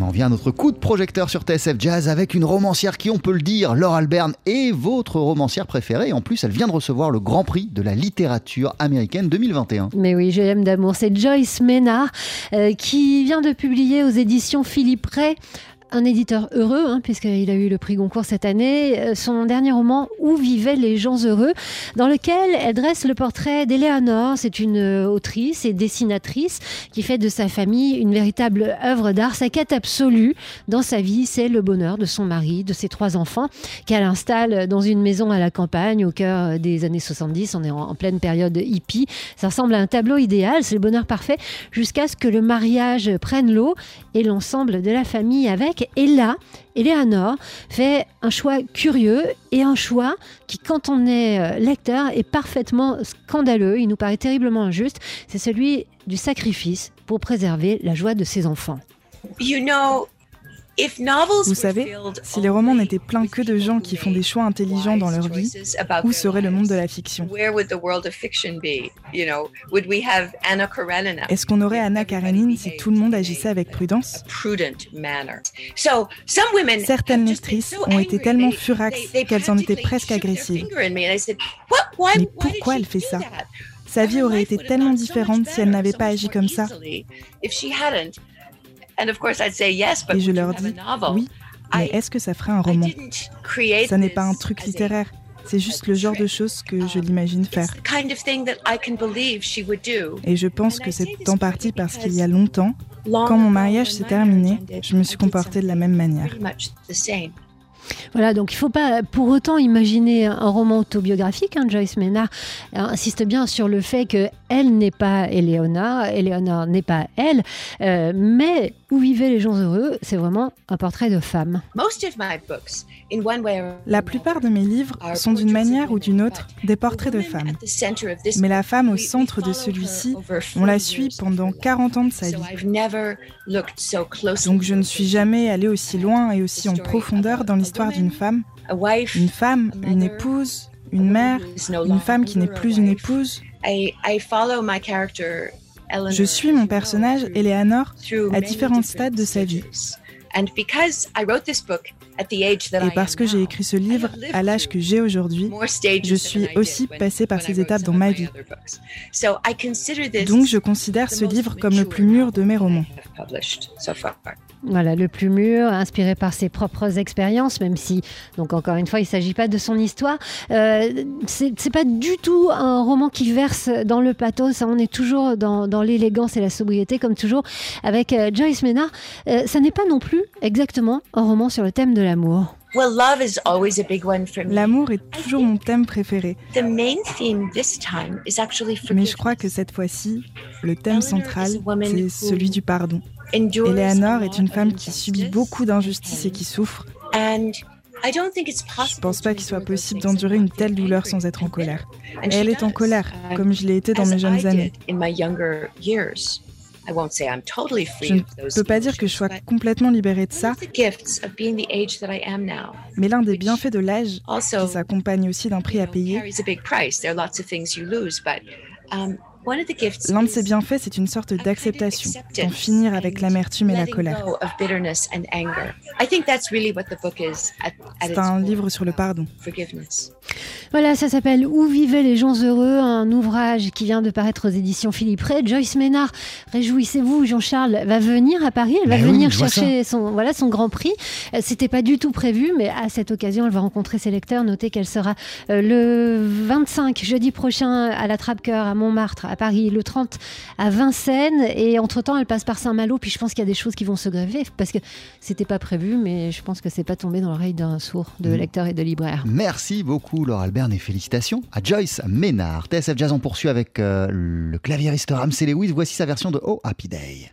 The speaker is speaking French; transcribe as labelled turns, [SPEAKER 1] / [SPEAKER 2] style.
[SPEAKER 1] on en vient notre coup de projecteur sur TSF Jazz avec une romancière qui, on peut le dire, Laure Alberne est votre romancière préférée. En plus, elle vient de recevoir le Grand Prix de la littérature américaine 2021.
[SPEAKER 2] Mais oui, je l'aime d'amour. C'est Joyce Ménard euh, qui vient de publier aux éditions Philippe Ray un éditeur heureux, hein, puisqu'il a eu le prix Goncourt cette année, euh, son dernier roman Où vivaient les gens heureux, dans lequel elle dresse le portrait d'Eléanor. C'est une euh, autrice et dessinatrice qui fait de sa famille une véritable œuvre d'art. Sa quête absolue dans sa vie, c'est le bonheur de son mari, de ses trois enfants, qu'elle installe dans une maison à la campagne au cœur des années 70. On est en, pleine période hippie. Ça ressemble à un tableau idéal, c'est le bonheur parfait, jusqu'à ce que le mariage prenne l'eau et l'ensemble de la famille avec. Et là, Eleanor fait un choix curieux et un choix qui, quand on est euh, lecteur, est parfaitement scandaleux. Il nous paraît terriblement injuste. C'est celui du sacrifice pour préserver la joie de ses enfants.
[SPEAKER 3] You know, vous savez, si les romans n'étaient pleins que de gens qui font des choix intelligents dans leur vie, où serait le monde de la fiction Est-ce qu'on aurait Anna Karenine si tout le monde agissait avec prudence? Certaines lectrices ont été tellement furax qu'elles en étaient presque agressives. Mais pourquoi elle fait ça? Sa vie aurait été tellement différente si elle n'avait pas agi comme ça. Et je leur dis, oui, mais est-ce que ça ferait un roman? Ça n'est pas un truc littéraire. C'est juste le genre de choses que je l'imagine faire. Et je pense que c'est en partie parce qu'il y a longtemps, quand mon mariage s'est terminé, je me suis comportée de la même manière.
[SPEAKER 2] Voilà, donc il ne faut pas pour autant imaginer un roman autobiographique. Hein. Joyce Maynard insiste bien sur le fait qu'elle n'est pas Eleonore, Eleonore n'est pas elle, euh, mais où vivaient les gens heureux, c'est vraiment un portrait de femme.
[SPEAKER 3] La plupart de mes livres sont d'une manière ou d'une autre des portraits de femmes. Mais la femme au centre de celui-ci, on la suit pendant 40 ans de sa vie. Donc je ne suis jamais allée aussi loin et aussi en profondeur dans l'histoire d'une femme. Une femme, une épouse, une mère, une femme qui n'est plus une épouse. Je suis mon personnage, Eleanor, à différents stades de sa vie. Et parce que j'ai écrit ce livre à l'âge que j'ai aujourd'hui, je suis aussi passée par ces étapes dans ma vie. Donc je considère ce livre comme le plus mûr de mes romans.
[SPEAKER 2] Voilà, le plus mûr, inspiré par ses propres expériences, même si, donc encore une fois, il ne s'agit pas de son histoire. Euh, c'est pas du tout un roman qui verse dans le pathos. On est toujours dans, l'élégance et la sobriété, comme toujours, avec euh, Joyce Maynard. Euh, ça n'est pas non plus exactement un roman sur le thème de l'amour.
[SPEAKER 3] L'amour est toujours mon thème préféré. Mais je crois que cette fois-ci, le thème central, c'est celui du pardon. Eleanor est une femme qui subit beaucoup d'injustices et qui souffre. Je ne pense pas qu'il soit possible d'endurer une telle douleur sans être en colère. Et elle est en colère, comme je l'ai été dans mes jeunes années. Je ne peux pas dire que je sois complètement libérée de ça, mais l'un des bienfaits de l'âge, qui s'accompagne aussi d'un prix à payer, L'un de ses bienfaits, c'est une sorte d'acceptation, d'en finir avec l'amertume et la colère. C'est un livre sur le pardon.
[SPEAKER 2] Voilà, ça s'appelle Où vivaient les gens heureux, un ouvrage qui vient de paraître aux éditions Philippe Ray. Joyce Ménard, réjouissez-vous, Jean-Charles va venir à Paris, elle va venir chercher son, voilà, son grand prix. Euh, c'était pas du tout prévu, mais à cette occasion, elle va rencontrer ses lecteurs. Notez qu'elle sera euh, le 25, jeudi prochain, à la Trappe-Cœur, à Montmartre, à Paris, le 30 à Vincennes. Et entre-temps, elle passe par Saint-Malo. Puis je pense qu'il y a des choses qui vont se grever parce que c'était pas prévu, mais je pense que c'est pas tombé dans l'oreille d'un sourd de mm. lecteur et de libraire.
[SPEAKER 1] Merci beaucoup, Laure Albert et félicitations à Joyce Ménard. TSF Jazz, on poursuit avec euh, le claviériste Ramsey Lewis. Voici sa version de Oh Happy Day.